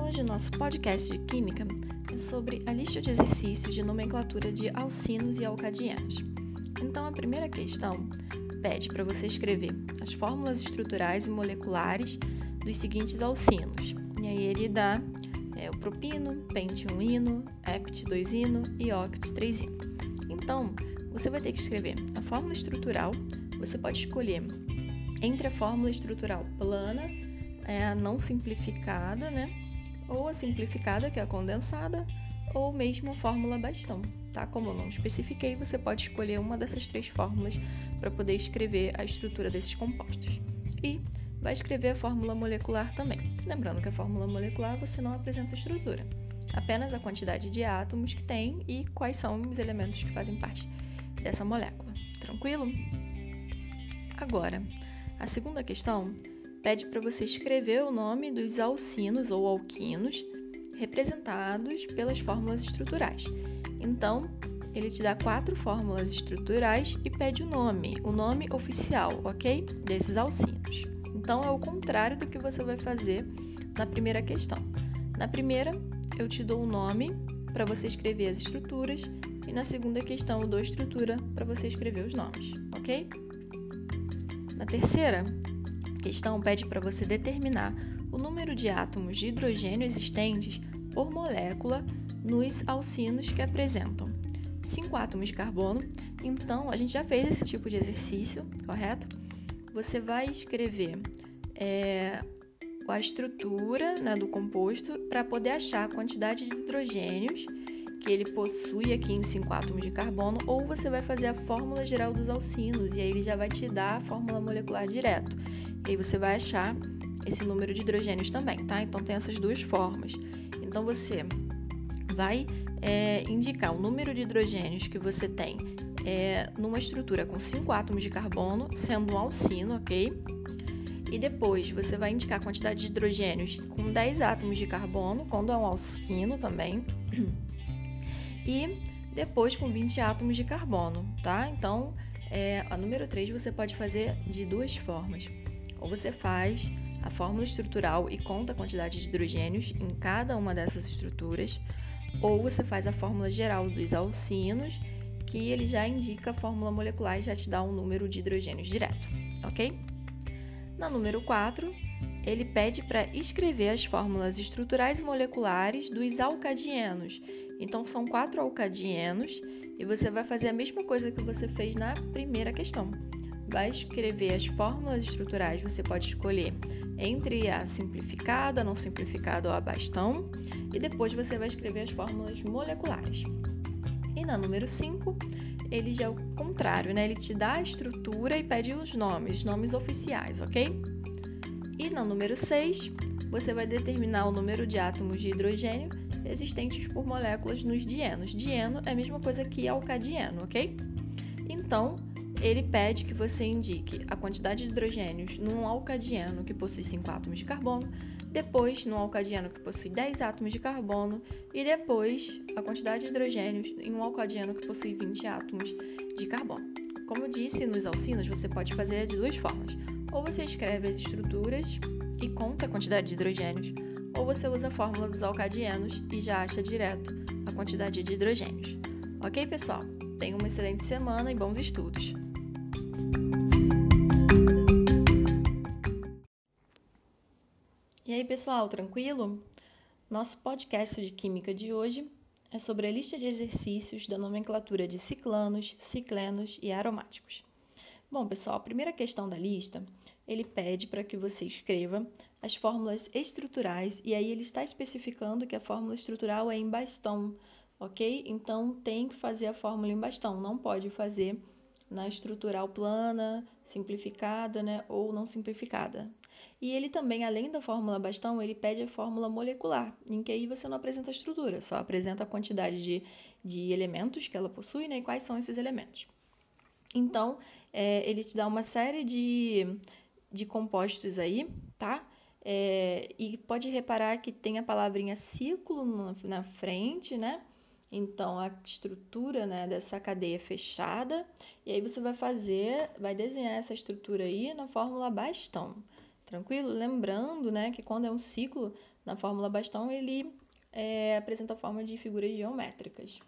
Hoje o nosso podcast de Química é sobre a lista de exercícios de nomenclatura de alcinos e alcadianos. Então, a primeira questão pede para você escrever as fórmulas estruturais e moleculares dos seguintes alcinos. E aí ele dá é, o propino, pente 1-ino, hept 2-ino e oct 3-ino. Então, você vai ter que escrever a fórmula estrutural. Você pode escolher entre a fórmula estrutural plana, é a não simplificada, né? Ou a simplificada, que é a condensada, ou mesmo a fórmula bastão, tá? Como eu não especifiquei, você pode escolher uma dessas três fórmulas para poder escrever a estrutura desses compostos. E vai escrever a fórmula molecular também. Lembrando que a fórmula molecular você não apresenta estrutura, apenas a quantidade de átomos que tem e quais são os elementos que fazem parte dessa molécula. Tranquilo? Agora, a segunda questão pede para você escrever o nome dos alcinos ou alquinos representados pelas fórmulas estruturais. Então, ele te dá quatro fórmulas estruturais e pede o nome, o nome oficial, ok? Desses alcinos. Então, é o contrário do que você vai fazer na primeira questão. Na primeira, eu te dou o nome para você escrever as estruturas e na segunda questão eu dou estrutura para você escrever os nomes, ok? Na terceira questão, pede para você determinar o número de átomos de hidrogênio existentes por molécula nos alcinos que apresentam 5 átomos de carbono. Então, a gente já fez esse tipo de exercício, correto? Você vai escrever é, a estrutura né, do composto para poder achar a quantidade de hidrogênios que ele possui aqui em 5 átomos de carbono, ou você vai fazer a fórmula geral dos alcinos e aí ele já vai te dar a fórmula molecular direto. E aí você vai achar esse número de hidrogênios também, tá? Então tem essas duas formas. Então você vai é, indicar o número de hidrogênios que você tem é, numa estrutura com 5 átomos de carbono, sendo um alcino, ok? E depois você vai indicar a quantidade de hidrogênios com 10 átomos de carbono, quando é um alcino também. e depois com 20 átomos de carbono, tá? Então, é, a número 3 você pode fazer de duas formas. Ou você faz a fórmula estrutural e conta a quantidade de hidrogênios em cada uma dessas estruturas, ou você faz a fórmula geral dos alcinos, que ele já indica a fórmula molecular e já te dá um número de hidrogênios direto, ok? Na número 4, ele pede para escrever as fórmulas estruturais e moleculares dos alcadienos então são quatro alcadienos e você vai fazer a mesma coisa que você fez na primeira questão. Vai escrever as fórmulas estruturais, você pode escolher entre a simplificada, não simplificada ou a bastão, e depois você vai escrever as fórmulas moleculares. E na número 5, ele já é o contrário, né? Ele te dá a estrutura e pede os nomes, nomes oficiais, ok? E na número 6, você vai determinar o número de átomos de hidrogênio existentes por moléculas nos dienos. Dieno é a mesma coisa que alcadieno, ok? Então, ele pede que você indique a quantidade de hidrogênios num alcadieno que possui 5 átomos de carbono, depois num alcadieno que possui 10 átomos de carbono e depois a quantidade de hidrogênios em um alcadieno que possui 20 átomos de carbono. Como eu disse, nos alcinos você pode fazer de duas formas. Ou você escreve as estruturas e conta a quantidade de hidrogênios, ou você usa a fórmula dos alcadienos e já acha direto a quantidade de hidrogênios. Ok, pessoal? Tenha uma excelente semana e bons estudos! E aí, pessoal, tranquilo? Nosso podcast de Química de hoje é sobre a lista de exercícios da nomenclatura de ciclanos, ciclenos e aromáticos. Bom, pessoal, a primeira questão da lista ele pede para que você escreva as fórmulas estruturais e aí ele está especificando que a fórmula estrutural é em bastão, ok? Então tem que fazer a fórmula em bastão, não pode fazer na estrutural plana, simplificada, né, ou não simplificada. E ele também, além da fórmula bastão, ele pede a fórmula molecular, em que aí você não apresenta a estrutura, só apresenta a quantidade de, de elementos que ela possui, né, e quais são esses elementos. Então, é, ele te dá uma série de de compostos aí, tá? É, e pode reparar que tem a palavrinha ciclo na, frente, né? Então, a estrutura né, dessa cadeia fechada, e aí você vai fazer, vai desenhar essa estrutura aí na fórmula bastão, tranquilo? Lembrando né, que quando é um ciclo, Na fórmula bastão, ele é, apresenta a forma de figuras geométricas.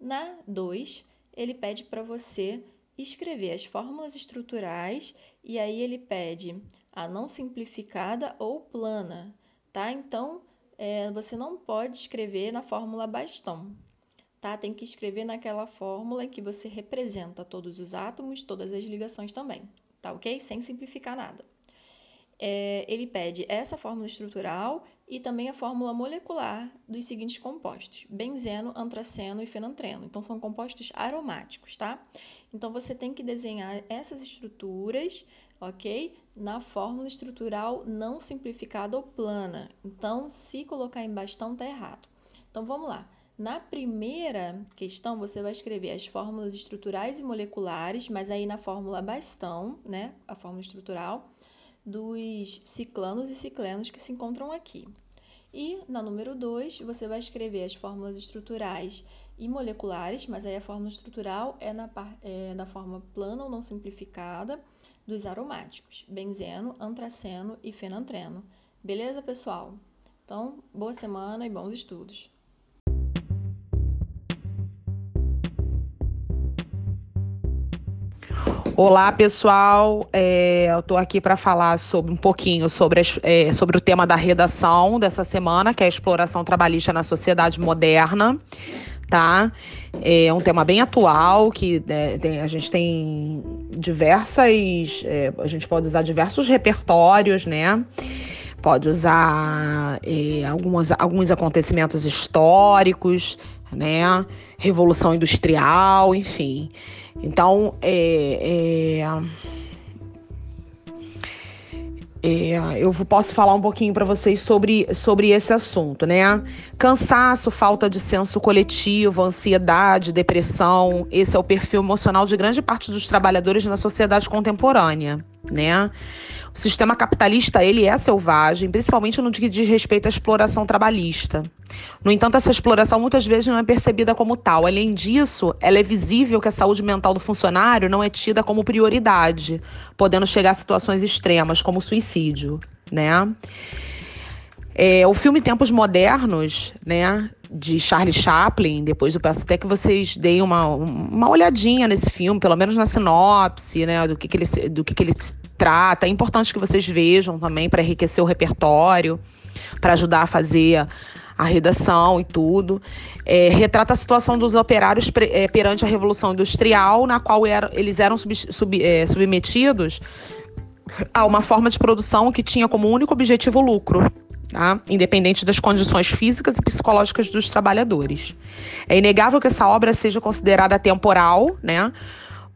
Na 2, ele pede para você escrever as fórmulas estruturais e aí ele pede a não simplificada ou plana, tá? Então, é, você não pode escrever na fórmula bastão, tá? Tem que escrever naquela fórmula em que você representa todos os átomos, todas as ligações também, tá ok? Sem simplificar nada. É, ele pede essa fórmula estrutural e também a fórmula molecular dos seguintes compostos: benzeno, antraceno e fenantreno. Então, são compostos aromáticos, tá? Então, você tem que desenhar essas estruturas, ok? Na fórmula estrutural não simplificada ou plana. Então, se colocar em bastão, tá errado. Então, vamos lá. Na primeira questão, você vai escrever as fórmulas estruturais e moleculares, mas aí na fórmula bastão, né? A fórmula estrutural dos ciclanos e ciclenos que se encontram aqui. E na número 2, você vai escrever as fórmulas estruturais e moleculares, mas aí a fórmula estrutural é na, é na forma plana ou não simplificada dos aromáticos, benzeno, antraceno e fenantreno. Beleza, pessoal? Então, boa semana e bons estudos! Olá, pessoal. É, eu estou aqui para falar sobre um pouquinho sobre, é, sobre o tema da redação dessa semana, que é a exploração trabalhista na sociedade moderna. Tá? É um tema bem atual, que é, tem, a gente tem diversas. É, a gente pode usar diversos repertórios, né? Pode usar é, alguns, alguns acontecimentos históricos, né? Revolução Industrial, enfim. Então, é, é, é, eu posso falar um pouquinho para vocês sobre, sobre esse assunto, né? Cansaço, falta de senso coletivo, ansiedade, depressão, esse é o perfil emocional de grande parte dos trabalhadores na sociedade contemporânea, né? O sistema capitalista, ele é selvagem, principalmente no que diz respeito à exploração trabalhista. No entanto, essa exploração muitas vezes não é percebida como tal. Além disso, ela é visível que a saúde mental do funcionário não é tida como prioridade, podendo chegar a situações extremas, como suicídio, né? É, o filme Tempos Modernos, né, de Charlie Chaplin, depois eu peço até que vocês deem uma, uma olhadinha nesse filme, pelo menos na sinopse, né, do que, que ele, do que, que ele trata. É importante que vocês vejam também para enriquecer o repertório, para ajudar a fazer a redação e tudo. É, retrata a situação dos operários é, perante a Revolução Industrial, na qual era, eles eram sub, sub, é, submetidos a uma forma de produção que tinha como único objetivo o lucro. Tá? Independente das condições físicas e psicológicas dos trabalhadores. É inegável que essa obra seja considerada temporal, né?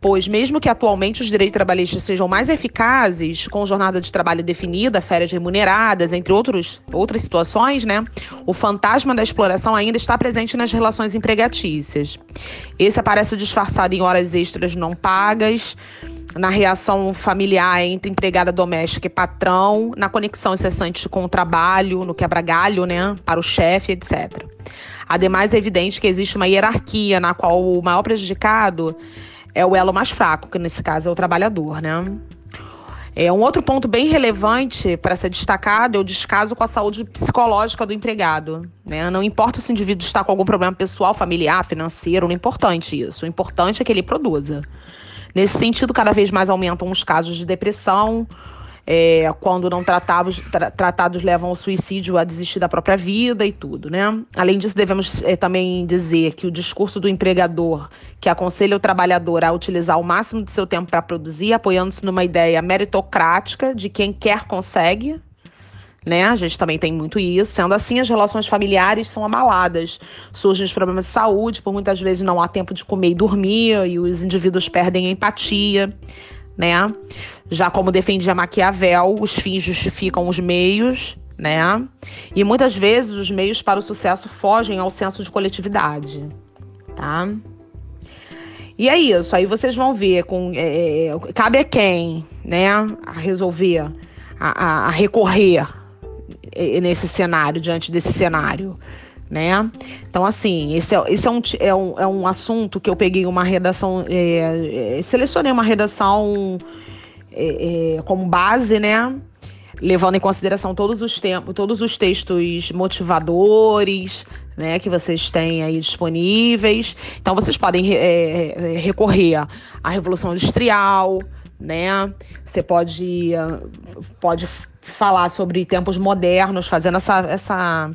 Pois mesmo que atualmente os direitos trabalhistas sejam mais eficazes, com jornada de trabalho definida, férias remuneradas, entre outros, outras situações, né, o fantasma da exploração ainda está presente nas relações empregatícias. Esse aparece disfarçado em horas extras não pagas, na reação familiar entre empregada doméstica e patrão, na conexão incessante com o trabalho, no quebra-galho, né, para o chefe, etc. Ademais, é evidente que existe uma hierarquia na qual o maior prejudicado é o elo mais fraco, que nesse caso é o trabalhador, né? É, um outro ponto bem relevante para ser destacado é o descaso com a saúde psicológica do empregado. Né? Não importa se o indivíduo está com algum problema pessoal, familiar, financeiro, não é importante isso. O importante é que ele produza. Nesse sentido, cada vez mais aumentam os casos de depressão, é, quando não tratados, tra tratados levam ao suicídio, a desistir da própria vida e tudo, né? Além disso, devemos é, também dizer que o discurso do empregador que aconselha o trabalhador a utilizar o máximo de seu tempo para produzir, apoiando-se numa ideia meritocrática de quem quer consegue, né? A gente também tem muito isso. Sendo assim, as relações familiares são abaladas. Surgem os problemas de saúde, por muitas vezes não há tempo de comer e dormir, e os indivíduos perdem a empatia né? Já como defendia Maquiavel, os fins justificam os meios, né? E muitas vezes os meios para o sucesso fogem ao senso de coletividade, tá? E é isso, aí vocês vão ver com é, é cabe a quem, né, a resolver, a, a, a recorrer é, nesse cenário, diante desse cenário né? Então, assim, esse é, esse é, um, é, um, é um assunto que eu peguei uma redação, é, é, selecionei uma redação é, é como base, né? levando em consideração todos os tempos, todos os textos motivadores, né, que vocês têm aí disponíveis. Então vocês podem é, recorrer à Revolução Industrial, né? Você pode pode falar sobre tempos modernos, fazendo essa essa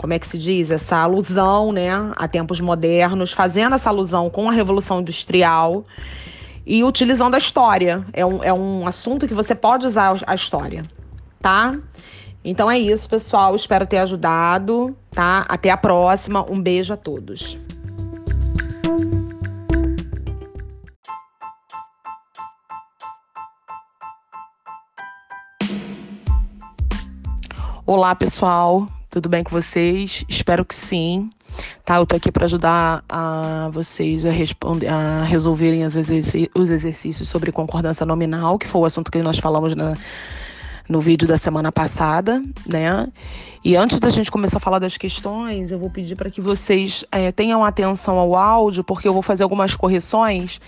como é que se diz, essa alusão, né, a tempos modernos, fazendo essa alusão com a Revolução Industrial e utilizando a história. É um, é um assunto que você pode usar a história, tá? Então é isso, pessoal. Espero ter ajudado, tá? Até a próxima. Um beijo a todos. Olá, pessoal. Tudo bem com vocês? Espero que sim. Tá, eu tô aqui para ajudar a vocês a, responder, a resolverem os exercícios sobre concordância nominal, que foi o assunto que nós falamos na, no vídeo da semana passada, né? E antes da gente começar a falar das questões, eu vou pedir para que vocês é, tenham atenção ao áudio, porque eu vou fazer algumas correções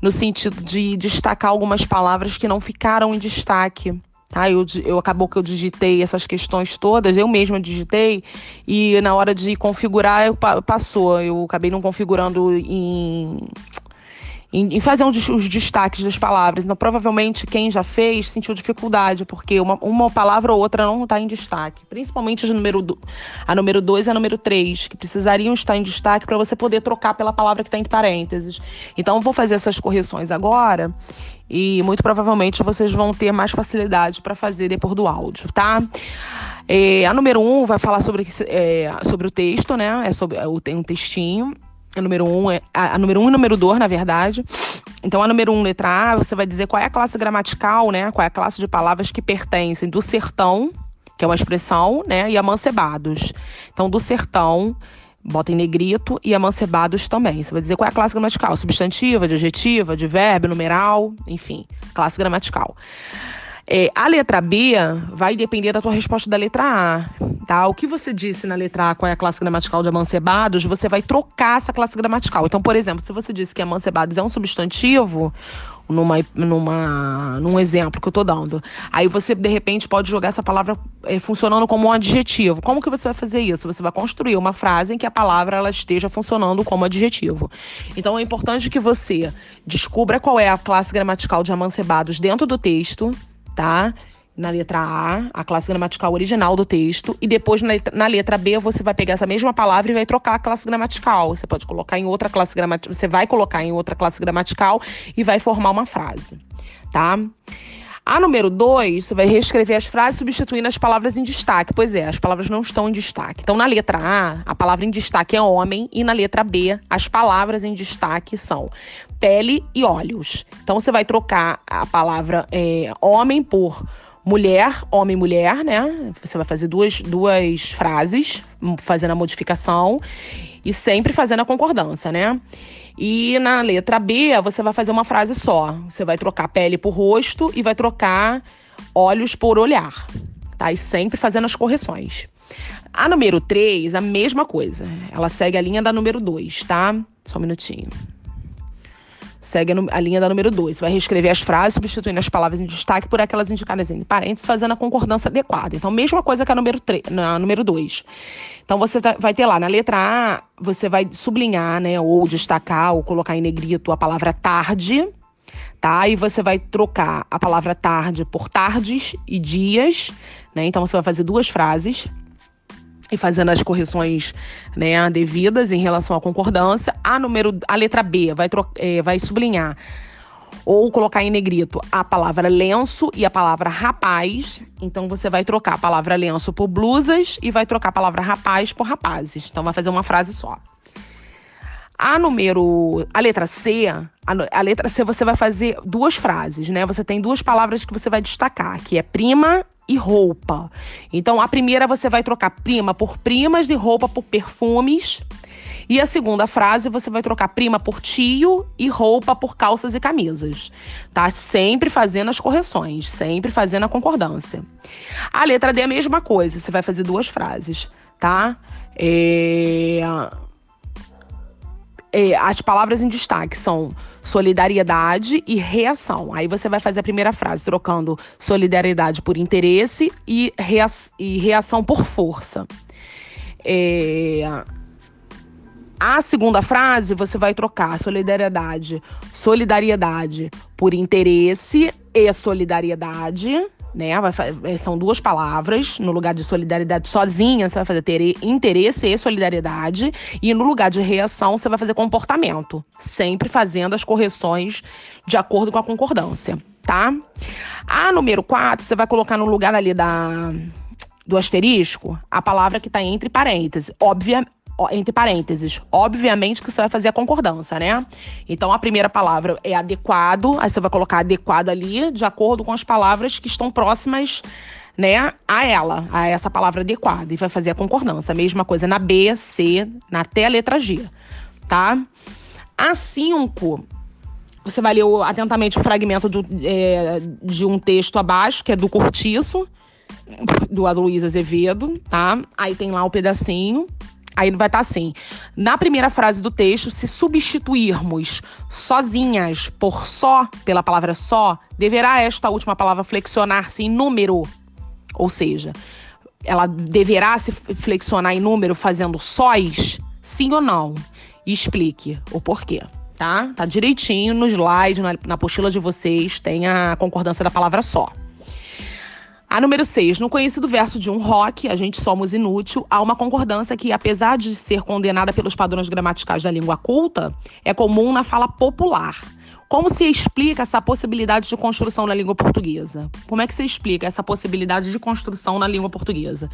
no sentido de destacar algumas palavras que não ficaram em destaque Tá? Eu, eu acabou que eu digitei essas questões todas, eu mesma digitei, e na hora de configurar eu, passou. Eu acabei não configurando em em, fazer um, os destaques das palavras. Então, provavelmente, quem já fez sentiu dificuldade, porque uma, uma palavra ou outra não está em destaque. Principalmente número 2 a número dois e a número 3, que precisariam estar em destaque para você poder trocar pela palavra que está em parênteses. Então, vou fazer essas correções agora e muito provavelmente vocês vão ter mais facilidade para fazer depois do áudio, tá? É, a número 1 um vai falar sobre, é, sobre o texto, né? É sobre, tem um textinho a número 1 um é a, a número 1 um e número 2, na verdade. Então, a número 1, um, letra A, você vai dizer qual é a classe gramatical, né? Qual é a classe de palavras que pertencem do sertão, que é uma expressão, né? E amancebados. Então, do sertão, bota em negrito, e amancebados também. Você vai dizer qual é a classe gramatical: substantiva, adjetiva, de verbo, numeral, enfim, classe gramatical. É, a letra B vai depender da tua resposta da letra A, tá? O que você disse na letra A, qual é a classe gramatical de amancebados, você vai trocar essa classe gramatical. Então, por exemplo, se você disse que amancebados é um substantivo, numa, numa, num exemplo que eu tô dando. Aí você, de repente, pode jogar essa palavra é, funcionando como um adjetivo. Como que você vai fazer isso? Você vai construir uma frase em que a palavra ela esteja funcionando como adjetivo. Então é importante que você descubra qual é a classe gramatical de amancebados dentro do texto tá? Na letra A, a classe gramatical original do texto, e depois na letra, B você vai pegar essa mesma palavra e vai trocar a classe gramatical. Você pode colocar em outra classe gramatical, você vai colocar em outra classe gramatical e vai formar uma frase, tá? A número 2, você vai reescrever as frases substituindo as palavras em destaque. Pois é, as palavras não estão em destaque. Então, na letra A, a palavra em destaque é homem, e na letra B, as palavras em destaque são pele e olhos. Então, você vai trocar a palavra é, homem por mulher, homem, mulher, né? Você vai fazer duas, duas frases, fazendo a modificação e sempre fazendo a concordância, né? E na letra B, você vai fazer uma frase só. Você vai trocar pele por rosto e vai trocar olhos por olhar. Tá? E sempre fazendo as correções. A número 3, a mesma coisa. Ela segue a linha da número 2, tá? Só um minutinho segue a linha da número 2. Vai reescrever as frases, substituindo as palavras em destaque por aquelas indicadas em parênteses, fazendo a concordância adequada. Então, mesma coisa que a número 3, na número 2. Então, você tá, vai ter lá, na letra A, você vai sublinhar, né, ou destacar, ou colocar em negrito a palavra tarde, tá? E você vai trocar a palavra tarde por tardes e dias, né? Então, você vai fazer duas frases e fazendo as correções né, devidas em relação à concordância. A número, a letra B vai, é, vai sublinhar ou colocar em negrito a palavra lenço e a palavra rapaz. Então você vai trocar a palavra lenço por blusas e vai trocar a palavra rapaz por rapazes. Então vai fazer uma frase só. A número, a letra C, a, a, letra C você vai fazer duas frases, né? Você tem duas palavras que você vai destacar, que é prima e roupa. Então a primeira você vai trocar prima por primas e roupa por perfumes. E a segunda frase você vai trocar prima por tio e roupa por calças e camisas. Tá? Sempre fazendo as correções, sempre fazendo a concordância. A letra D é a mesma coisa, você vai fazer duas frases, tá? É é, as palavras em destaque são solidariedade e reação. Aí você vai fazer a primeira frase trocando solidariedade por interesse e, rea e reação por força. É, a segunda frase você vai trocar solidariedade, solidariedade por interesse e solidariedade né? Vai, é, são duas palavras. No lugar de solidariedade sozinha, você vai fazer ter interesse e solidariedade. E no lugar de reação, você vai fazer comportamento. Sempre fazendo as correções de acordo com a concordância, tá? A número 4, você vai colocar no lugar ali da, do asterisco a palavra que está entre parênteses. Obviamente entre parênteses, obviamente que você vai fazer a concordância, né? Então a primeira palavra é adequado, aí você vai colocar adequado ali de acordo com as palavras que estão próximas, né, a ela, a essa palavra adequada e vai fazer a concordância. Mesma coisa na B, C, na até a letra G, tá? A 5 você vai ler atentamente o fragmento do, é, de um texto abaixo, que é do Cortiço, do Aloysio Azevedo, tá? Aí tem lá o pedacinho. Aí vai estar tá assim: na primeira frase do texto, se substituirmos sozinhas por só pela palavra só, deverá esta última palavra flexionar-se em número. Ou seja, ela deverá se flexionar em número fazendo sóis? Sim ou não? E explique o porquê. Tá? Tá direitinho no slide, na, na apostila de vocês, tem a concordância da palavra só. A número 6, no conhecido verso de um rock, a gente somos inútil, há uma concordância que, apesar de ser condenada pelos padrões gramaticais da língua culta, é comum na fala popular. Como se explica essa possibilidade de construção na língua portuguesa? Como é que se explica essa possibilidade de construção na língua portuguesa?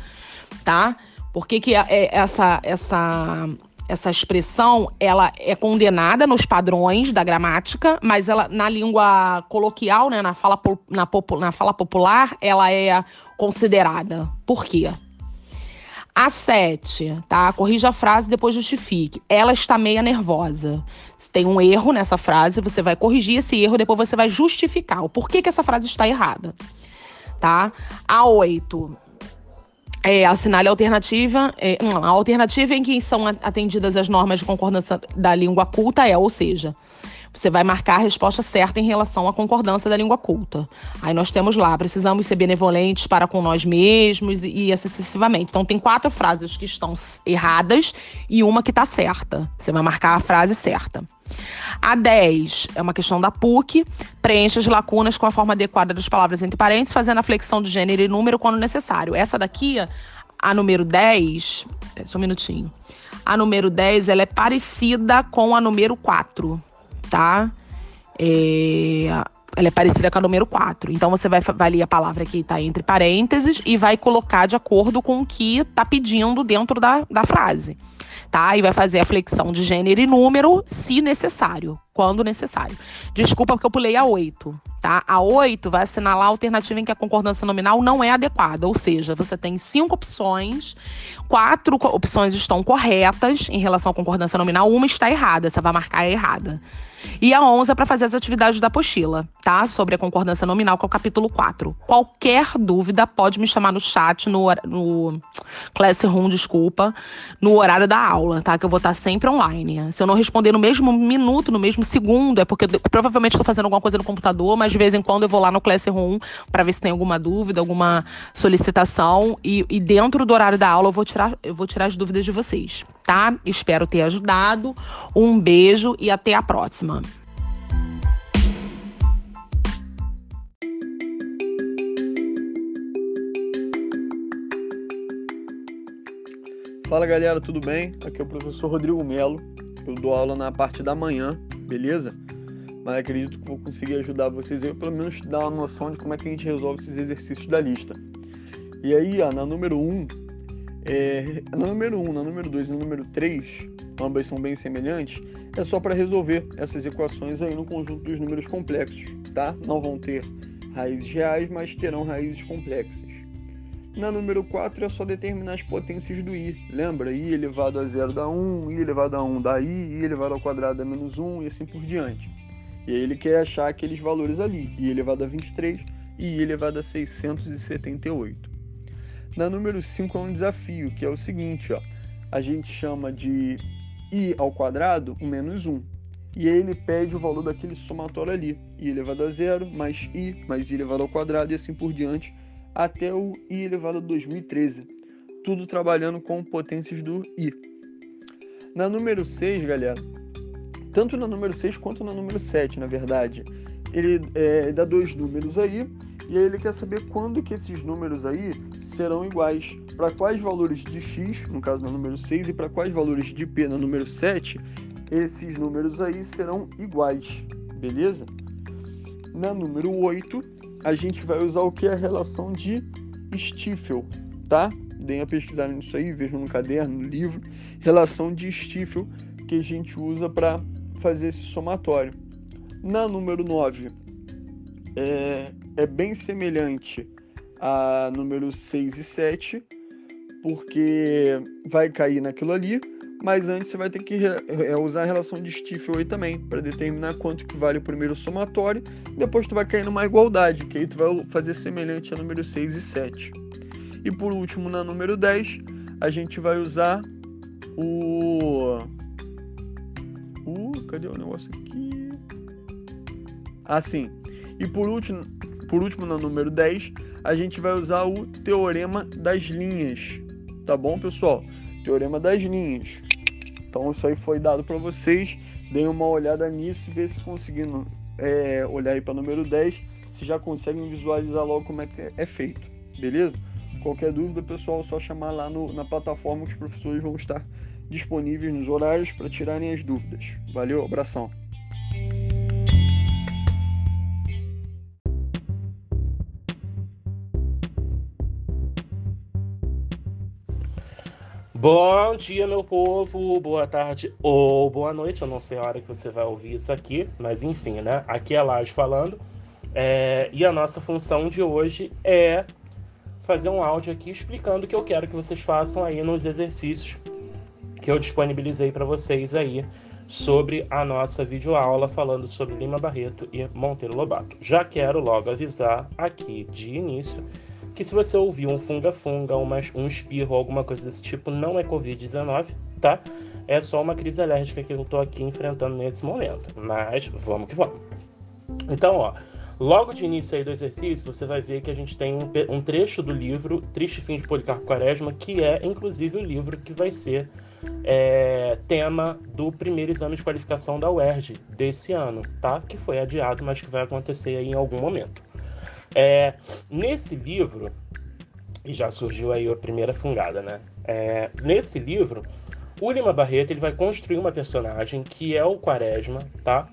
Tá? Por que, que é, é essa, essa essa expressão ela é condenada nos padrões da gramática, mas ela na língua coloquial, né, na fala, na, na fala popular, ela é considerada. Por quê? A 7, tá? Corrija a frase e depois justifique. Ela está meia nervosa. Se tem um erro nessa frase, você vai corrigir esse erro, depois você vai justificar o porquê que essa frase está errada. Tá? A 8 é, assinale a alternativa. É, a alternativa em que são atendidas as normas de concordância da língua culta é, ou seja, você vai marcar a resposta certa em relação à concordância da língua culta. Aí nós temos lá, precisamos ser benevolentes para com nós mesmos e, e assim sucessivamente. Então tem quatro frases que estão erradas e uma que está certa. Você vai marcar a frase certa. A 10 é uma questão da PUC. Preencha as lacunas com a forma adequada das palavras entre parênteses, fazendo a flexão de gênero e número quando necessário. Essa daqui, a número 10. É, só um minutinho. A número 10 ela é parecida com a número 4, tá? É, ela é parecida com a número 4. Então você vai, vai ler a palavra que está entre parênteses e vai colocar de acordo com o que está pedindo dentro da, da frase tá? E vai fazer a flexão de gênero e número, se necessário, quando necessário. Desculpa porque eu pulei a 8, tá? A 8 vai assinalar a alternativa em que a concordância nominal não é adequada, ou seja, você tem cinco opções, quatro opções estão corretas em relação à concordância nominal, uma está errada, você vai marcar errada. E a 11 é para fazer as atividades da apostila, tá? Sobre a concordância nominal, que é o capítulo 4. Qualquer dúvida, pode me chamar no chat, no, no Classroom, desculpa, no horário da aula, tá? Que eu vou estar sempre online. Se eu não responder no mesmo minuto, no mesmo segundo, é porque eu, provavelmente estou fazendo alguma coisa no computador, mas de vez em quando eu vou lá no Classroom para ver se tem alguma dúvida, alguma solicitação. E, e dentro do horário da aula eu vou tirar, eu vou tirar as dúvidas de vocês, tá? Espero ter ajudado. Um beijo e até a próxima. Fala galera, tudo bem? Aqui é o professor Rodrigo Melo. Eu dou aula na parte da manhã, beleza? Mas acredito que vou conseguir ajudar vocês aí, pelo menos dar uma noção de como é que a gente resolve esses exercícios da lista. E aí, ó, na número 1, um, é, na número 1, na número 2 e na número 3, ambas são bem semelhantes, é só para resolver essas equações aí no conjunto dos números complexos, tá? Não vão ter raízes reais, mas terão raízes complexas. Na número 4 é só determinar as potências do i. Lembra? i elevado a zero dá 1, i elevado a 1 dá i, i elevado ao quadrado dá menos 1 e assim por diante. E aí ele quer achar aqueles valores ali, i elevado a 23 e i elevado a 678. Na número 5 é um desafio, que é o seguinte, ó. A gente chama de i ao quadrado, o menos 1. E aí ele pede o valor daquele somatório ali, i elevado a zero, mais i, mais i elevado ao quadrado, e assim por diante, até o i elevado a 2013. Tudo trabalhando com potências do i. Na número 6, galera, tanto na número 6 quanto na número 7, na verdade, ele é, dá dois números aí, e aí ele quer saber quando que esses números aí serão iguais. Para quais valores de x, no caso no número 6, e para quais valores de p no número 7, esses números aí serão iguais, beleza? Na número 8, a gente vai usar o que? A relação de Stiefel, tá? Deem a pesquisar nisso aí, vejam no caderno, no livro. Relação de Stiefel que a gente usa para fazer esse somatório. Na número 9, é, é bem semelhante a número 6 e 7, porque vai cair naquilo ali, mas antes você vai ter que é, usar a relação de Stiefel aí também, para determinar quanto que vale o primeiro somatório, depois tu vai cair numa igualdade, que aí tu vai fazer semelhante a número 6 e 7. E por último, na número 10, a gente vai usar o... o... cadê o negócio aqui? Ah, sim. E por último, por último, na número 10, a gente vai usar o teorema das linhas. Tá bom, pessoal? Teorema das linhas. Então isso aí foi dado para vocês. Deem uma olhada nisso e ver se conseguindo é, olhar aí para número 10, se já conseguem visualizar logo como é que é feito. Beleza? Qualquer dúvida, pessoal, é só chamar lá no, na plataforma que os professores vão estar disponíveis nos horários para tirarem as dúvidas. Valeu, abração. Bom dia, meu povo, boa tarde ou boa noite. Eu não sei a hora que você vai ouvir isso aqui, mas enfim, né? Aqui é Laje falando. É... E a nossa função de hoje é fazer um áudio aqui explicando o que eu quero que vocês façam aí nos exercícios que eu disponibilizei para vocês aí sobre a nossa videoaula falando sobre Lima Barreto e Monteiro Lobato. Já quero logo avisar aqui de início que se você ouvir um funga-funga, um espirro, alguma coisa desse tipo, não é Covid-19, tá? É só uma crise alérgica que eu tô aqui enfrentando nesse momento. Mas vamos que vamos. Então, ó, logo de início aí do exercício, você vai ver que a gente tem um, um trecho do livro Triste Fim de Policarpo Quaresma, que é inclusive o livro que vai ser é, tema do primeiro exame de qualificação da UERJ desse ano, tá? Que foi adiado, mas que vai acontecer aí em algum momento. É, nesse livro, e já surgiu aí a primeira fungada, né? É, nesse livro, o Lima Barreto ele vai construir uma personagem que é o Quaresma, tá?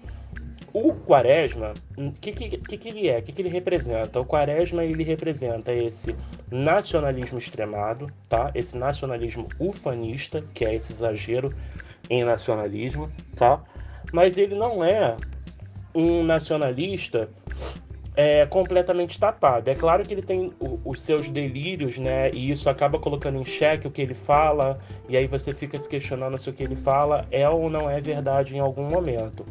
O Quaresma, o que, que, que, ele é? O que, que ele representa? O Quaresma ele representa esse nacionalismo extremado, tá? Esse nacionalismo ufanista, que é esse exagero em nacionalismo, tá? Mas ele não é um nacionalista é, completamente tapado. É claro que ele tem o, os seus delírios, né? E isso acaba colocando em xeque o que ele fala, e aí você fica se questionando se o que ele fala é ou não é verdade em algum momento.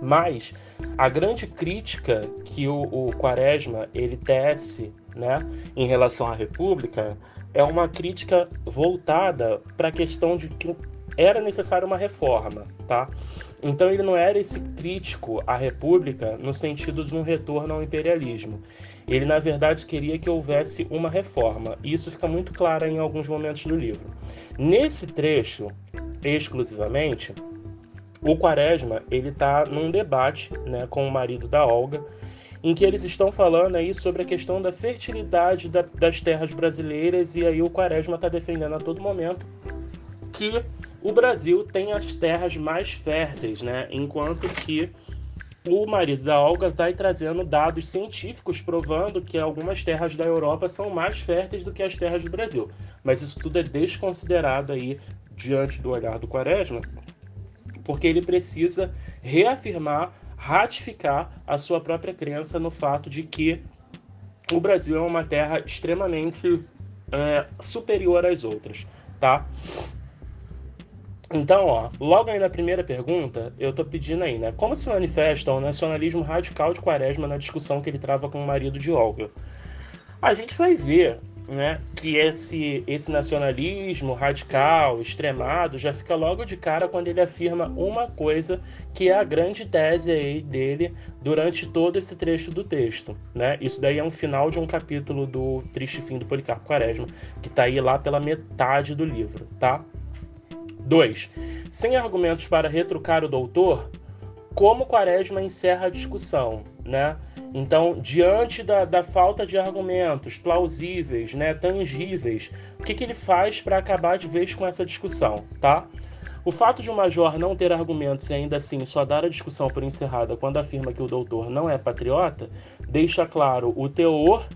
Mas a grande crítica que o, o Quaresma ele tece né, em relação à República é uma crítica voltada para a questão de que era necessária uma reforma, tá? Então ele não era esse crítico à República no sentido de um retorno ao imperialismo. Ele, na verdade, queria que houvesse uma reforma, e isso fica muito claro em alguns momentos do livro. Nesse trecho, exclusivamente, o Quaresma ele está num debate né, com o marido da Olga, em que eles estão falando aí sobre a questão da fertilidade da, das terras brasileiras, e aí o Quaresma está defendendo a todo momento que o Brasil tem as terras mais férteis, né? Enquanto que o marido da Olga está trazendo dados científicos provando que algumas terras da Europa são mais férteis do que as terras do Brasil. Mas isso tudo é desconsiderado aí diante do olhar do Quaresma, porque ele precisa reafirmar, ratificar a sua própria crença no fato de que o Brasil é uma terra extremamente é, superior às outras, tá? Então, ó, logo aí na primeira pergunta, eu tô pedindo aí, né? Como se manifesta o nacionalismo radical de Quaresma na discussão que ele trava com o marido de Olga? A gente vai ver né, que esse, esse nacionalismo radical, extremado, já fica logo de cara quando ele afirma uma coisa que é a grande tese aí dele durante todo esse trecho do texto. Né? Isso daí é um final de um capítulo do Triste Fim do Policarpo Quaresma, que está aí lá pela metade do livro. Tá? 2. Sem argumentos para retrucar o doutor, como Quaresma encerra a discussão, né? Então, diante da, da falta de argumentos plausíveis, né, tangíveis, o que, que ele faz para acabar de vez com essa discussão, tá? O fato de o Major não ter argumentos e ainda assim só dar a discussão por encerrada quando afirma que o doutor não é patriota, deixa claro o teor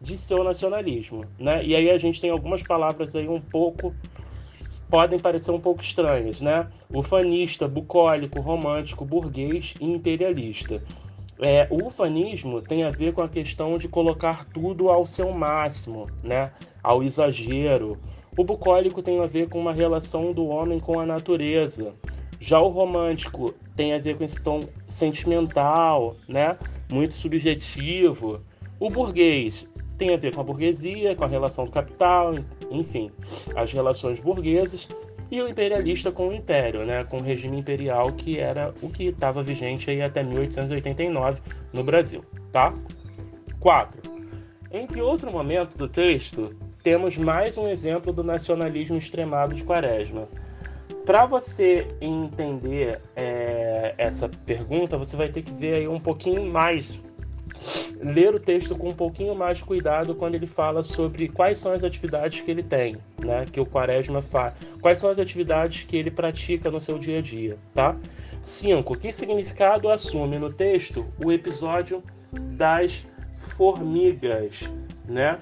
de seu nacionalismo, né? E aí a gente tem algumas palavras aí um pouco podem parecer um pouco estranhas, né? Ufanista, bucólico, romântico, burguês e imperialista. É, o ufanismo tem a ver com a questão de colocar tudo ao seu máximo, né? ao exagero. O bucólico tem a ver com uma relação do homem com a natureza. Já o romântico tem a ver com esse tom sentimental, né? muito subjetivo. O burguês tem a ver com a burguesia, com a relação do capital, enfim, as relações burguesas e o imperialista com o império, né, com o regime imperial que era o que estava vigente aí até 1889 no Brasil, tá? 4. Em que outro momento do texto temos mais um exemplo do nacionalismo extremado de Quaresma? Para você entender é, essa pergunta, você vai ter que ver aí um pouquinho mais ler o texto com um pouquinho mais de cuidado quando ele fala sobre quais são as atividades que ele tem, né, que o Quaresma faz, quais são as atividades que ele pratica no seu dia a dia, tá? 5. Que significado assume no texto o episódio das formigas, né?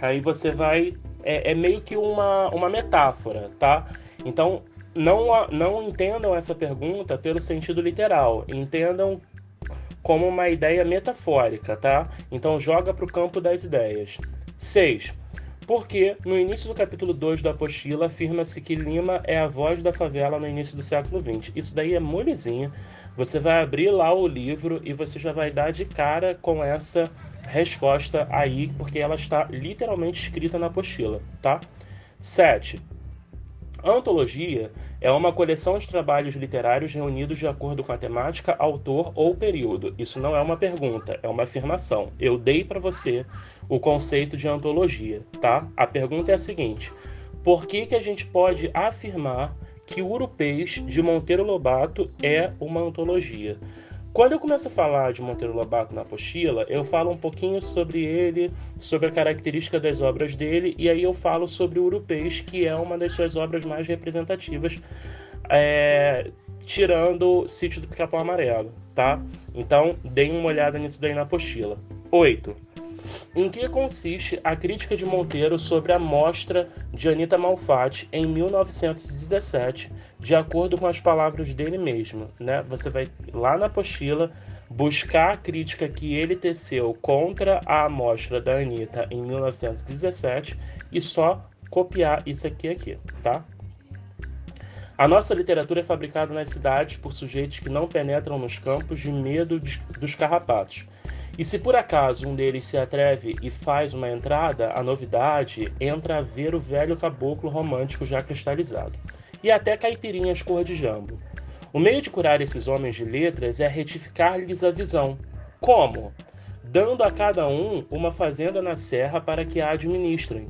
Aí você vai é, é meio que uma, uma metáfora, tá? Então não, não entendam essa pergunta pelo sentido literal, entendam como uma ideia metafórica, tá? Então joga para o campo das ideias. 6. Porque no início do capítulo 2 da apostila afirma-se que Lima é a voz da favela no início do século XX. Isso daí é molezinha. Você vai abrir lá o livro e você já vai dar de cara com essa resposta aí, porque ela está literalmente escrita na apostila, tá? 7. A antologia é uma coleção de trabalhos literários reunidos de acordo com a temática, autor ou período. Isso não é uma pergunta, é uma afirmação. Eu dei para você o conceito de antologia, tá? A pergunta é a seguinte: por que, que a gente pode afirmar que o Urupês de Monteiro Lobato é uma antologia? Quando eu começo a falar de Monteiro Lobato na apostila, eu falo um pouquinho sobre ele, sobre a característica das obras dele, e aí eu falo sobre o Urupês, que é uma das suas obras mais representativas, é, tirando Sítio do Pica-Pau Amarelo, tá? Então, deem uma olhada nisso daí na apostila. 8. Em que consiste a crítica de Monteiro sobre a mostra de Anita Malfatti em 1917, de acordo com as palavras dele mesmo? Né? Você vai lá na apostila buscar a crítica que ele teceu contra a amostra da Anitta em 1917 e só copiar isso aqui aqui, tá? A nossa literatura é fabricada nas cidades por sujeitos que não penetram nos campos de medo dos carrapatos. E se por acaso um deles se atreve e faz uma entrada, a novidade entra a ver o velho caboclo romântico já cristalizado. E até caipirinhas cor de jambo. O meio de curar esses homens de letras é retificar-lhes a visão. Como? Dando a cada um uma fazenda na serra para que a administrem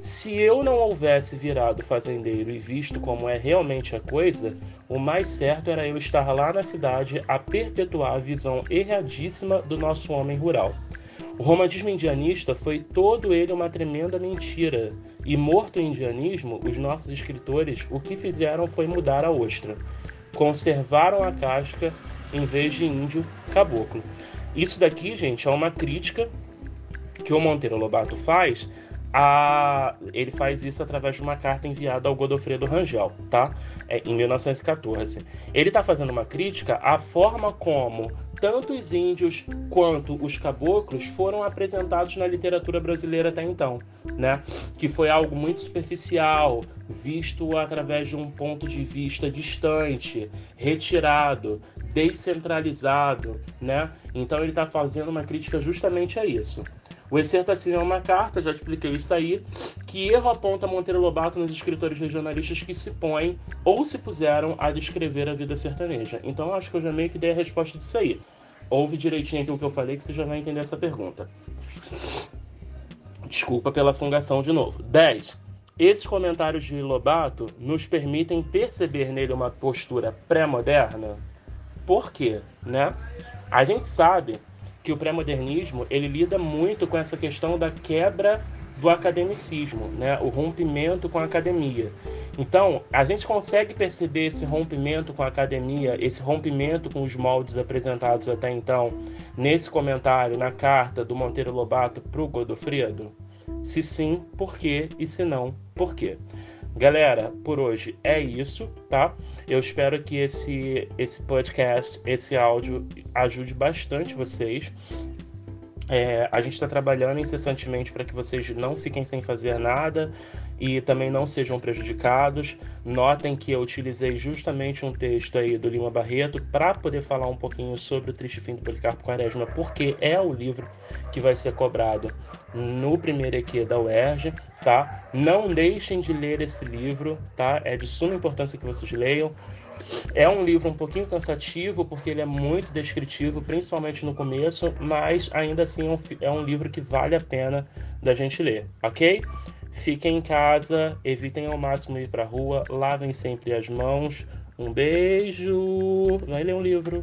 se eu não houvesse virado fazendeiro e visto como é realmente a coisa, o mais certo era eu estar lá na cidade a perpetuar a visão erradíssima do nosso homem rural. O romantismo indianista foi todo ele uma tremenda mentira, e morto o indianismo, os nossos escritores o que fizeram foi mudar a ostra. Conservaram a casca em vez de índio caboclo. Isso daqui, gente, é uma crítica que o Monteiro Lobato faz a, ele faz isso através de uma carta enviada ao Godofredo Rangel, tá? É, em 1914. Ele está fazendo uma crítica à forma como tanto os índios quanto os caboclos foram apresentados na literatura brasileira até então, né? Que foi algo muito superficial, visto através de um ponto de vista distante, retirado, descentralizado, né? Então ele está fazendo uma crítica justamente a isso. O excerto assim é uma carta, já expliquei isso aí, que erro aponta Monteiro Lobato nos escritores regionalistas que se põem ou se puseram a descrever a vida sertaneja. Então acho que eu já meio que dei a resposta disso aí. Ouve direitinho o que eu falei que você já vai entender essa pergunta. Desculpa pela fungação de novo. 10. Esses comentários de Lobato nos permitem perceber nele uma postura pré-moderna? Por quê? Né? A gente sabe que o pré-modernismo ele lida muito com essa questão da quebra do academicismo, né? o rompimento com a academia. Então, a gente consegue perceber esse rompimento com a academia, esse rompimento com os moldes apresentados até então, nesse comentário, na carta do Monteiro Lobato para o Godofredo? Se sim, por quê? E se não, por quê? Galera, por hoje é isso, tá? Eu espero que esse, esse podcast, esse áudio ajude bastante vocês. É, a gente está trabalhando incessantemente para que vocês não fiquem sem fazer nada e também não sejam prejudicados. Notem que eu utilizei justamente um texto aí do Lima Barreto para poder falar um pouquinho sobre o triste fim do Policarpo Quaresma, porque é o livro que vai ser cobrado no primeiro EQ da UERJ, tá? Não deixem de ler esse livro, tá? É de suma importância que vocês leiam. É um livro um pouquinho cansativo, porque ele é muito descritivo, principalmente no começo, mas ainda assim é um, é um livro que vale a pena da gente ler, ok? Fiquem em casa, evitem ao máximo ir para rua, lavem sempre as mãos. Um beijo. Vai ler um livro.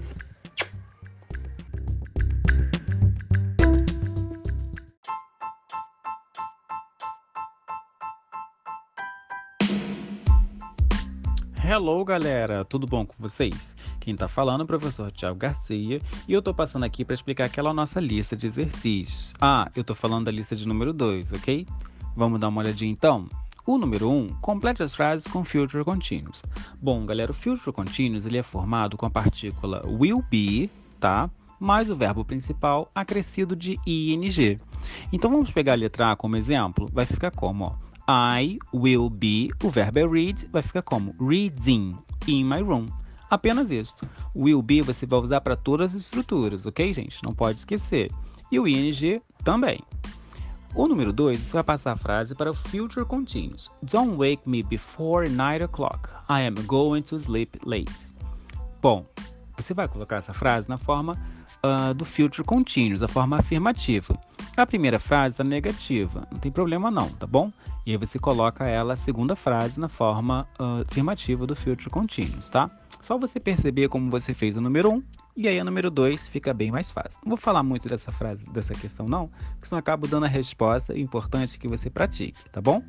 Hello, galera! Tudo bom com vocês? Quem tá falando é o professor Tiago Garcia e eu tô passando aqui para explicar aquela nossa lista de exercícios. Ah, eu tô falando da lista de número 2, ok? Vamos dar uma olhadinha então? O número 1, um, complete as frases com future continuous. Bom, galera, o future continuous ele é formado com a partícula will be, tá? Mais o verbo principal acrescido de ing. Então vamos pegar a letra A como exemplo. Vai ficar como, ó. I will be, o verbo é read, vai ficar como reading in my room. Apenas isso. Will be você vai usar para todas as estruturas, ok, gente? Não pode esquecer. E o ing também. O número 2, você vai passar a frase para o future continuous. Don't wake me before 9 o'clock. I am going to sleep late. Bom, você vai colocar essa frase na forma uh, do future continuous, a forma afirmativa. A primeira frase está negativa, não tem problema não, tá bom? E aí você coloca ela, a segunda frase, na forma uh, afirmativa do future continuous, tá? Só você perceber como você fez o número 1 um, e aí o número 2 fica bem mais fácil. Não vou falar muito dessa frase, dessa questão não, porque senão acabo dando a resposta é importante que você pratique, tá bom?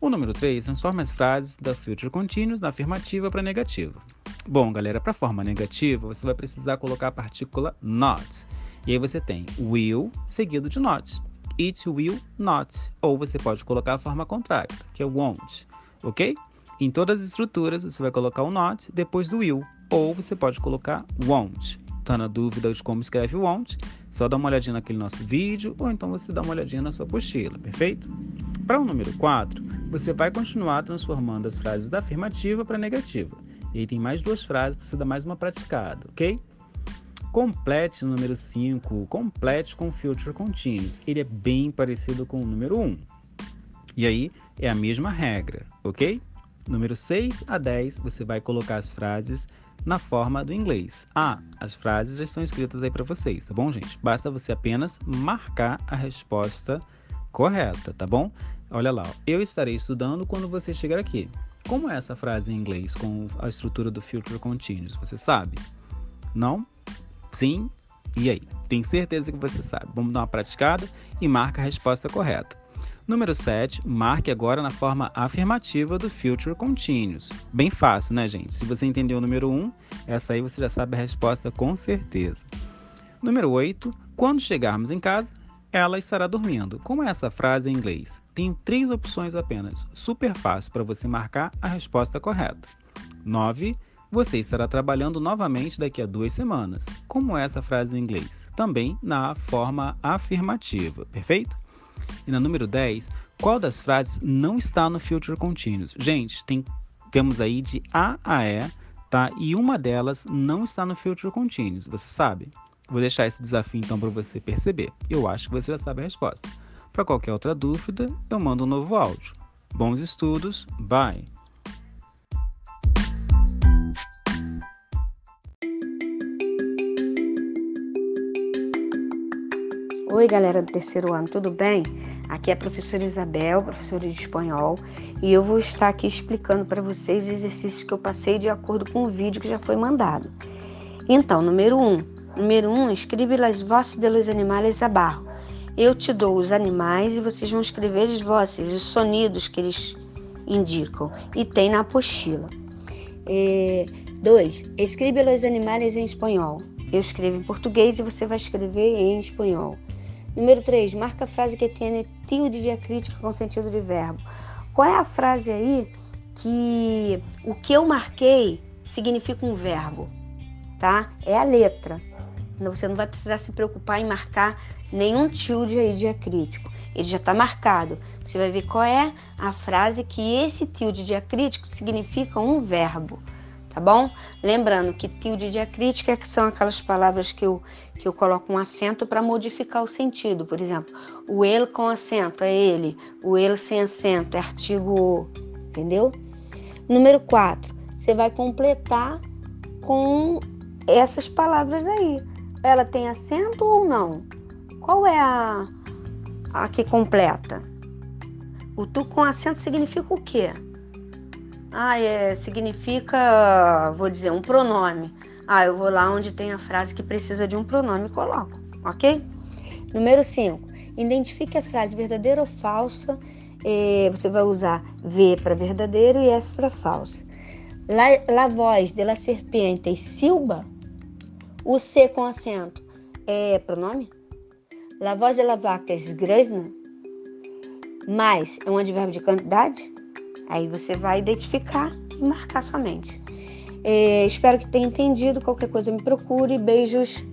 O número 3 transforma as frases da future continuous na afirmativa para negativa. Bom, galera, para a forma negativa, você vai precisar colocar a partícula not. E aí você tem will seguido de not. It will not. Ou você pode colocar a forma contrária, que é won't. Ok? Em todas as estruturas, você vai colocar o not depois do will. Ou você pode colocar won't. Tá na dúvida de como escreve won't? Só dá uma olhadinha naquele nosso vídeo, ou então você dá uma olhadinha na sua apostila, perfeito? Para o número 4, você vai continuar transformando as frases da afirmativa para negativa. E aí tem mais duas frases para você dar mais uma praticada, ok? Complete o número 5, complete com future continuous. Ele é bem parecido com o número 1. Um. E aí é a mesma regra, ok? Número 6 a 10, você vai colocar as frases na forma do inglês. Ah, as frases já estão escritas aí para vocês, tá bom, gente? Basta você apenas marcar a resposta correta, tá bom? Olha lá, eu estarei estudando quando você chegar aqui. Como é essa frase em inglês com a estrutura do future continuous? Você sabe? Não? Sim? E aí? Tenho certeza que você sabe. Vamos dar uma praticada e marca a resposta correta. Número 7, marque agora na forma afirmativa do future continuous. Bem fácil, né, gente? Se você entendeu o número 1, essa aí você já sabe a resposta com certeza. Número 8, quando chegarmos em casa, ela estará dormindo. Como é essa frase em inglês? Tenho três opções apenas. Super fácil para você marcar a resposta correta. 9, você estará trabalhando novamente daqui a duas semanas. Como essa frase em inglês? Também na forma afirmativa, perfeito? E na número 10, qual das frases não está no future continuous? Gente, tem, temos aí de A a E, tá? E uma delas não está no future continuous, você sabe? Vou deixar esse desafio então para você perceber. Eu acho que você já sabe a resposta. Para qualquer outra dúvida, eu mando um novo áudio. Bons estudos, bye! Oi, galera do terceiro ano, tudo bem? Aqui é a professora Isabel, professora de espanhol, e eu vou estar aqui explicando para vocês os exercícios que eu passei de acordo com o vídeo que já foi mandado. Então, número 1. Um, número 1, um, escreve as vozes de los animais abaixo. Eu te dou os animais e vocês vão escrever as vozes, os sonidos que eles indicam. E tem na apostila. 2. É, escreve os animais em espanhol. Eu escrevo em português e você vai escrever em espanhol. Número 3. Marca a frase que tem tilde diacrítica com sentido de verbo. Qual é a frase aí que o que eu marquei significa um verbo? tá? É a letra. Você não vai precisar se preocupar em marcar nenhum tilde aí diacrítico. Ele já está marcado. Você vai ver qual é a frase que esse tilde diacrítico significa um verbo, tá bom? Lembrando que tilde diacrítica é são aquelas palavras que eu, que eu coloco um acento para modificar o sentido. Por exemplo, o ele com acento é ele, o ele sem acento é artigo, entendeu? Número 4, você vai completar com essas palavras aí. Ela tem acento ou não? Qual é a, a que completa? O tu com acento significa o quê? Ah, é, significa, vou dizer, um pronome. Ah, eu vou lá onde tem a frase que precisa de um pronome e coloco, ok? Número 5. Identifique a frase verdadeira ou falsa. Eh, você vai usar V para verdadeiro e F para falsa. La, la voz de la serpiente silba o C com acento é pronome? La voz de la vaca é grosna? Mais é um advérbio de quantidade? Aí você vai identificar e marcar somente. É, espero que tenha entendido. Qualquer coisa me procure. Beijos.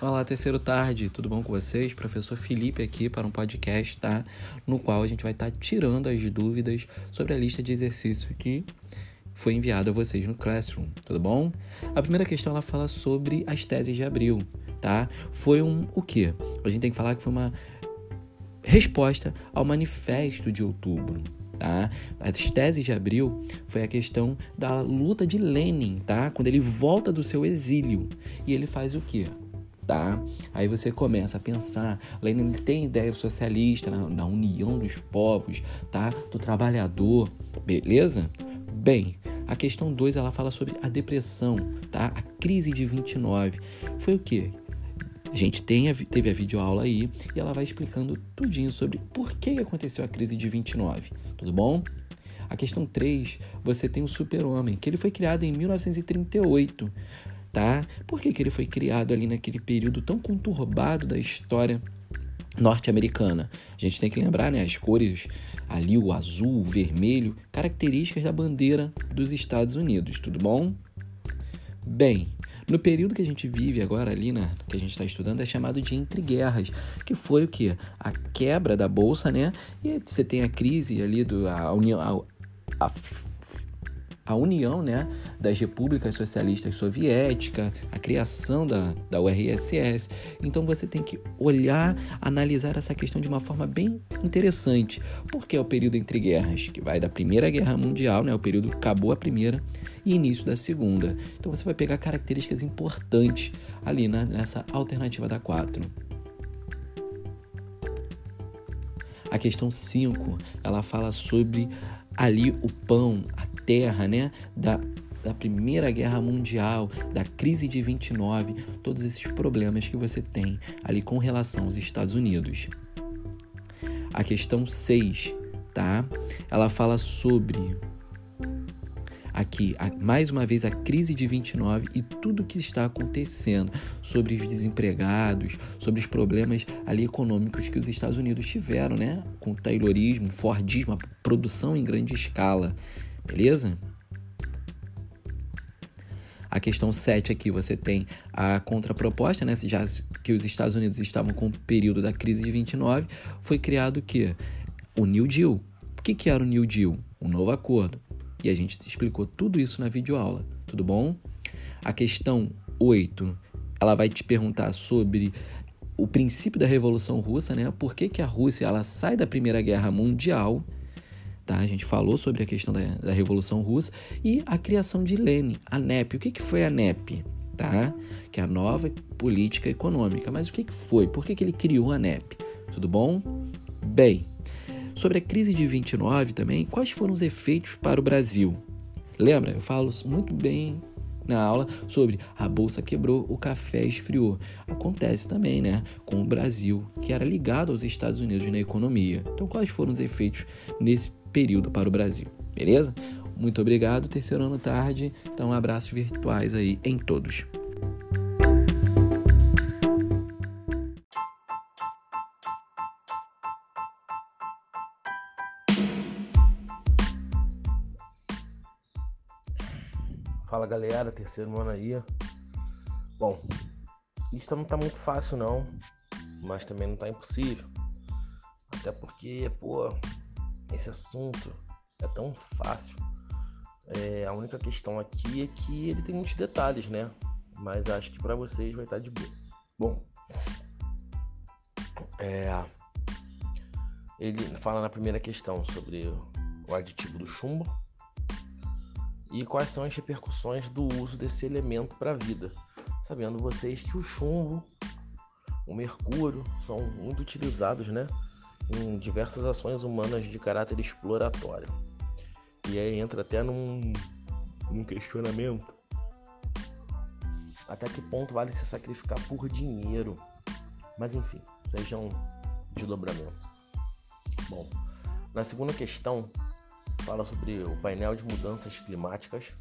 Olá, terceiro tarde, tudo bom com vocês? Professor Felipe aqui para um podcast, tá? No qual a gente vai estar tirando as dúvidas sobre a lista de exercícios que foi enviada a vocês no Classroom, tudo bom? A primeira questão ela fala sobre as teses de abril, tá? Foi um o quê? A gente tem que falar que foi uma resposta ao manifesto de outubro, tá? As teses de abril foi a questão da luta de Lenin, tá? Quando ele volta do seu exílio e ele faz o quê? tá? Aí você começa a pensar, Lenin tem ideia socialista na, na união dos povos, tá? Do trabalhador, beleza? Bem, a questão 2 ela fala sobre a depressão, tá? A crise de 29. Foi o quê? A gente tem a, teve a videoaula aí e ela vai explicando tudinho sobre por que aconteceu a crise de 29, tudo bom? A questão 3, você tem o super-homem, que ele foi criado em 1938 tá? Por que, que ele foi criado ali naquele período tão conturbado da história norte-americana? A gente tem que lembrar, né, as cores ali, o azul, o vermelho, características da bandeira dos Estados Unidos, tudo bom? Bem, no período que a gente vive agora ali, né, que a gente está estudando, é chamado de entre guerras, que foi o que? A quebra da bolsa, né? E você tem a crise ali do a união, a, a a união né, das repúblicas socialistas soviéticas, a criação da, da URSS. Então você tem que olhar, analisar essa questão de uma forma bem interessante, porque é o período entre guerras, que vai da Primeira Guerra Mundial, né, o período que acabou a Primeira, e início da Segunda. Então você vai pegar características importantes ali na, nessa alternativa da 4. A questão 5, ela fala sobre ali o pão, a terra, né, da, da Primeira Guerra Mundial, da crise de 29, todos esses problemas que você tem ali com relação aos Estados Unidos. A questão 6, tá? Ela fala sobre aqui, mais uma vez, a crise de 29 e tudo que está acontecendo sobre os desempregados, sobre os problemas ali econômicos que os Estados Unidos tiveram, né? Com o taylorismo, Fordismo, a produção em grande escala beleza? A questão 7 aqui você tem a contraproposta, né? Já que os Estados Unidos estavam com o período da crise de 29, foi criado o quê? o New Deal. O que, que era o New Deal? Um novo acordo. E a gente explicou tudo isso na videoaula, tudo bom? A questão 8, ela vai te perguntar sobre o princípio da Revolução Russa, né? Por que, que a Rússia ela sai da Primeira Guerra Mundial? Tá? A gente falou sobre a questão da, da Revolução Russa e a criação de Lenin, a NEP. O que, que foi a NEP? Tá? Que é a nova política econômica. Mas o que, que foi? Por que, que ele criou a NEP? Tudo bom? Bem, sobre a crise de 29 também, quais foram os efeitos para o Brasil? Lembra? Eu falo muito bem na aula sobre a bolsa quebrou, o café esfriou. Acontece também, né, com o Brasil, que era ligado aos Estados Unidos na economia. Então, quais foram os efeitos nesse período para o Brasil? Beleza? Muito obrigado, terceiro ano tarde. Então, abraços virtuais aí em todos. Galera, terceiro ano aí. Bom, isso não tá muito fácil não, mas também não tá impossível. Até porque, pô, esse assunto é tão fácil. É, a única questão aqui é que ele tem muitos detalhes, né? Mas acho que para vocês vai estar tá de boa. Bom, é, ele fala na primeira questão sobre o aditivo do chumbo e quais são as repercussões do uso desse elemento para a vida, sabendo vocês que o chumbo, o mercúrio são muito utilizados, né, em diversas ações humanas de caráter exploratório. E aí entra até num, num questionamento até que ponto vale se sacrificar por dinheiro. Mas enfim, sejam de dobramento. Bom, na segunda questão, fala sobre o painel de mudanças climáticas,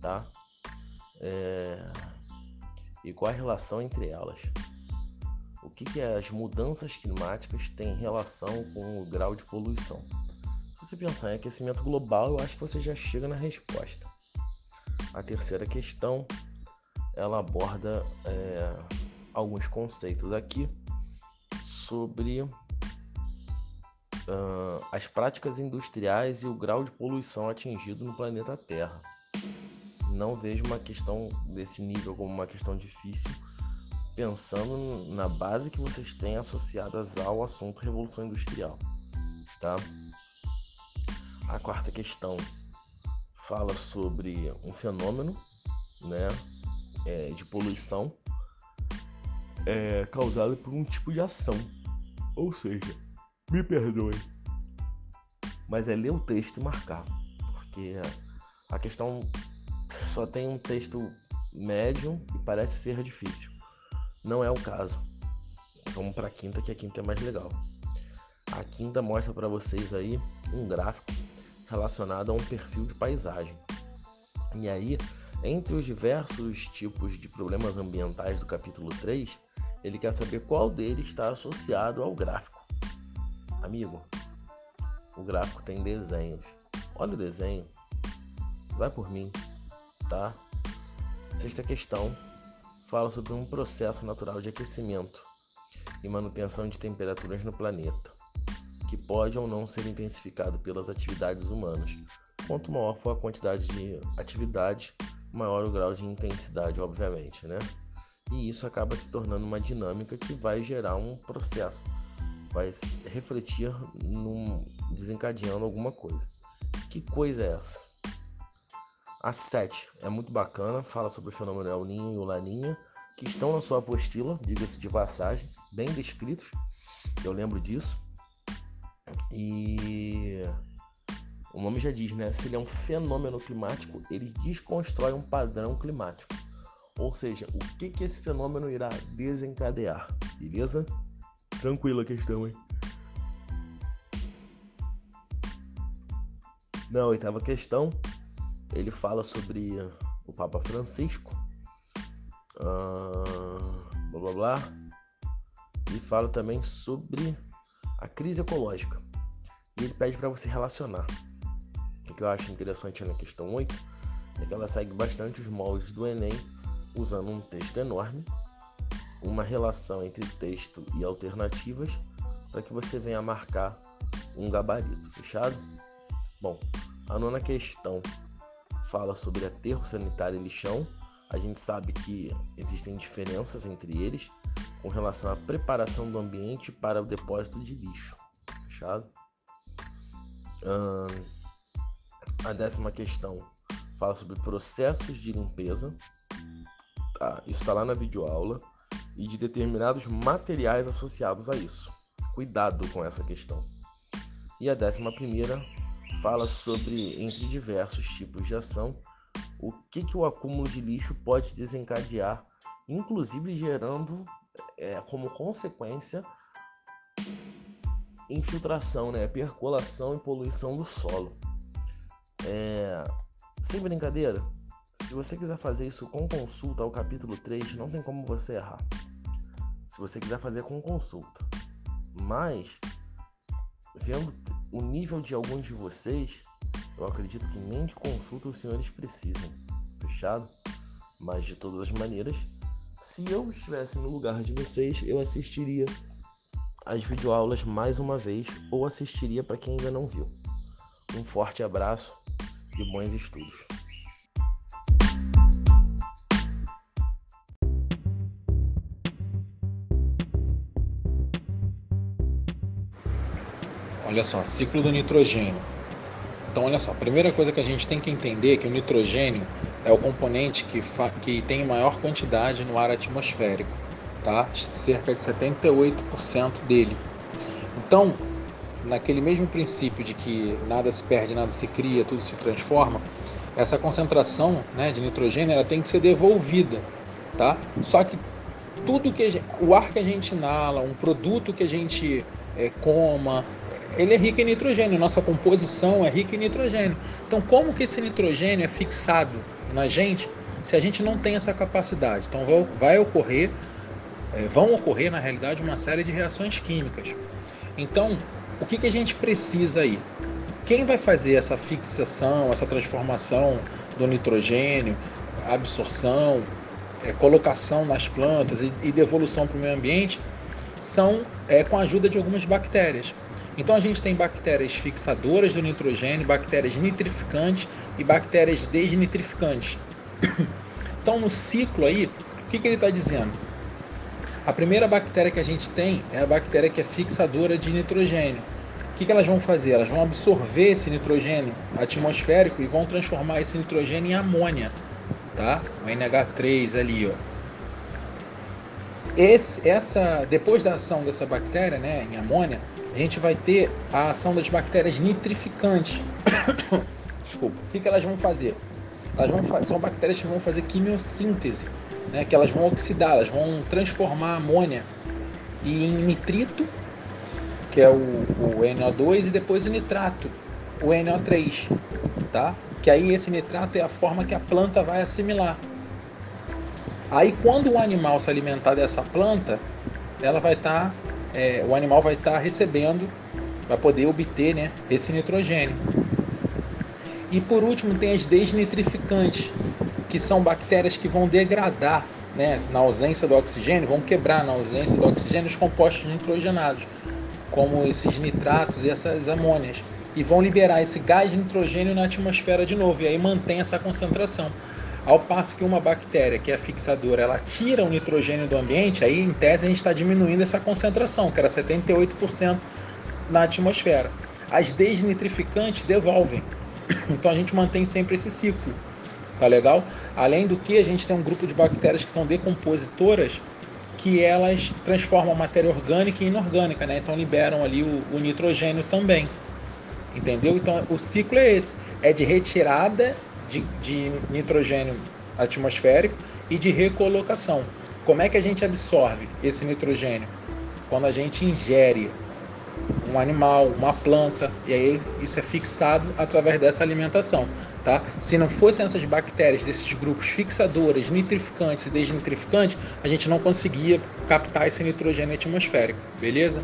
tá? É... E qual a relação entre elas? O que, que as mudanças climáticas têm relação com o grau de poluição? Se você pensar em aquecimento global, eu acho que você já chega na resposta. A terceira questão, ela aborda é, alguns conceitos aqui sobre uh, as práticas industriais e o grau de poluição atingido no planeta Terra. Não vejo uma questão desse nível como uma questão difícil, pensando na base que vocês têm associadas ao assunto Revolução Industrial. Tá? A quarta questão fala sobre um fenômeno né, é, de poluição é, causado por um tipo de ação. Ou seja, me perdoe. Mas é ler o texto e marcar. Porque a questão só tem um texto médio e parece ser difícil. Não é o caso. Vamos para a quinta, que a quinta é mais legal. A quinta mostra para vocês aí um gráfico relacionado a um perfil de paisagem. E aí, entre os diversos tipos de problemas ambientais do capítulo 3, ele quer saber qual deles está associado ao gráfico. Amigo, o gráfico tem desenhos. Olha o desenho. Vai por mim, tá? Sexta questão fala sobre um processo natural de aquecimento e manutenção de temperaturas no planeta, que pode ou não ser intensificado pelas atividades humanas. Quanto maior for a quantidade de atividade, maior o grau de intensidade, obviamente, né? E isso acaba se tornando uma dinâmica que vai gerar um processo vai refletir num, desencadeando alguma coisa. Que coisa é essa? A 7 é muito bacana, fala sobre o fenômeno El Ninho e o Laninha, que estão na sua apostila, diga-se de passagem, bem descritos. Eu lembro disso. E o nome já diz, né? Se ele é um fenômeno climático, ele desconstrói um padrão climático. Ou seja, o que, que esse fenômeno irá desencadear, beleza? Tranquila a questão, hein? Na oitava questão, ele fala sobre o Papa Francisco, uh, blá blá blá, e fala também sobre a crise ecológica. E ele pede para você relacionar. O que eu acho interessante na questão 8 é que ela segue bastante os moldes do Enem, usando um texto enorme uma relação entre texto e alternativas para que você venha marcar um gabarito, fechado? Bom, a nona questão fala sobre aterro sanitário e lixão. A gente sabe que existem diferenças entre eles com relação à preparação do ambiente para o depósito de lixo, fechado? Hum, a décima questão fala sobre processos de limpeza, tá? isso está lá na videoaula, e de determinados materiais associados a isso. Cuidado com essa questão. E a décima primeira fala sobre, entre diversos tipos de ação, o que, que o acúmulo de lixo pode desencadear, inclusive gerando é, como consequência infiltração, né, percolação e poluição do solo. É, sem brincadeira, se você quiser fazer isso com consulta ao capítulo 3, não tem como você errar. Se você quiser fazer com consulta. Mas, vendo o nível de alguns de vocês, eu acredito que nem de consulta os senhores precisam. Fechado? Mas, de todas as maneiras, se eu estivesse no lugar de vocês, eu assistiria as videoaulas mais uma vez ou assistiria para quem ainda não viu. Um forte abraço e bons estudos. Olha só, ciclo do nitrogênio. Então, olha só, a primeira coisa que a gente tem que entender é que o nitrogênio é o componente que, que tem maior quantidade no ar atmosférico, tá? Cerca de 78% dele. Então, naquele mesmo princípio de que nada se perde, nada se cria, tudo se transforma, essa concentração né, de nitrogênio ela tem que ser devolvida, tá? Só que tudo que gente, o ar que a gente inala, um produto que a gente é, coma, ele é rico em nitrogênio, nossa composição é rica em nitrogênio. Então, como que esse nitrogênio é fixado na gente se a gente não tem essa capacidade? Então, vai, ocorrer, é, vão ocorrer na realidade uma série de reações químicas. Então, o que, que a gente precisa aí? Quem vai fazer essa fixação, essa transformação do nitrogênio, absorção, é, colocação nas plantas e, e devolução para o meio ambiente são é, com a ajuda de algumas bactérias. Então a gente tem bactérias fixadoras do nitrogênio, bactérias nitrificantes e bactérias desnitrificantes. Então no ciclo aí, o que, que ele está dizendo? A primeira bactéria que a gente tem é a bactéria que é fixadora de nitrogênio. O que, que elas vão fazer? Elas vão absorver esse nitrogênio atmosférico e vão transformar esse nitrogênio em amônia, tá? O NH3 ali, ó. Esse, essa, depois da ação dessa bactéria, né, em amônia, a gente vai ter a ação das bactérias nitrificantes. Desculpa. O que, que elas vão fazer? Elas vão, são bactérias que vão fazer quimiossíntese né, que elas vão oxidar, elas vão transformar a amônia em nitrito, que é o, o NO2, e depois o nitrato, o NO3, tá? Que aí esse nitrato é a forma que a planta vai assimilar. Aí quando o animal se alimentar dessa planta, ela vai estar, tá, é, o animal vai estar tá recebendo, vai poder obter, né, esse nitrogênio. E por último tem as desnitrificantes, que são bactérias que vão degradar, né, na ausência do oxigênio, vão quebrar na ausência do oxigênio os compostos nitrogenados, como esses nitratos e essas amônias, e vão liberar esse gás de nitrogênio na atmosfera de novo, e aí mantém essa concentração. Ao passo que uma bactéria que é fixadora, ela tira o nitrogênio do ambiente, aí em tese a gente está diminuindo essa concentração, que era 78% na atmosfera. As desnitrificantes devolvem. Então a gente mantém sempre esse ciclo tá legal? Além do que, a gente tem um grupo de bactérias que são decompositoras, que elas transformam matéria orgânica em inorgânica, né? Então liberam ali o, o nitrogênio também, entendeu? Então o ciclo é esse, é de retirada de, de nitrogênio atmosférico e de recolocação. Como é que a gente absorve esse nitrogênio? Quando a gente ingere um animal, uma planta, e aí isso é fixado através dessa alimentação. Tá? Se não fossem essas bactérias desses grupos fixadores, nitrificantes e desnitrificantes, a gente não conseguia captar esse nitrogênio atmosférico, beleza?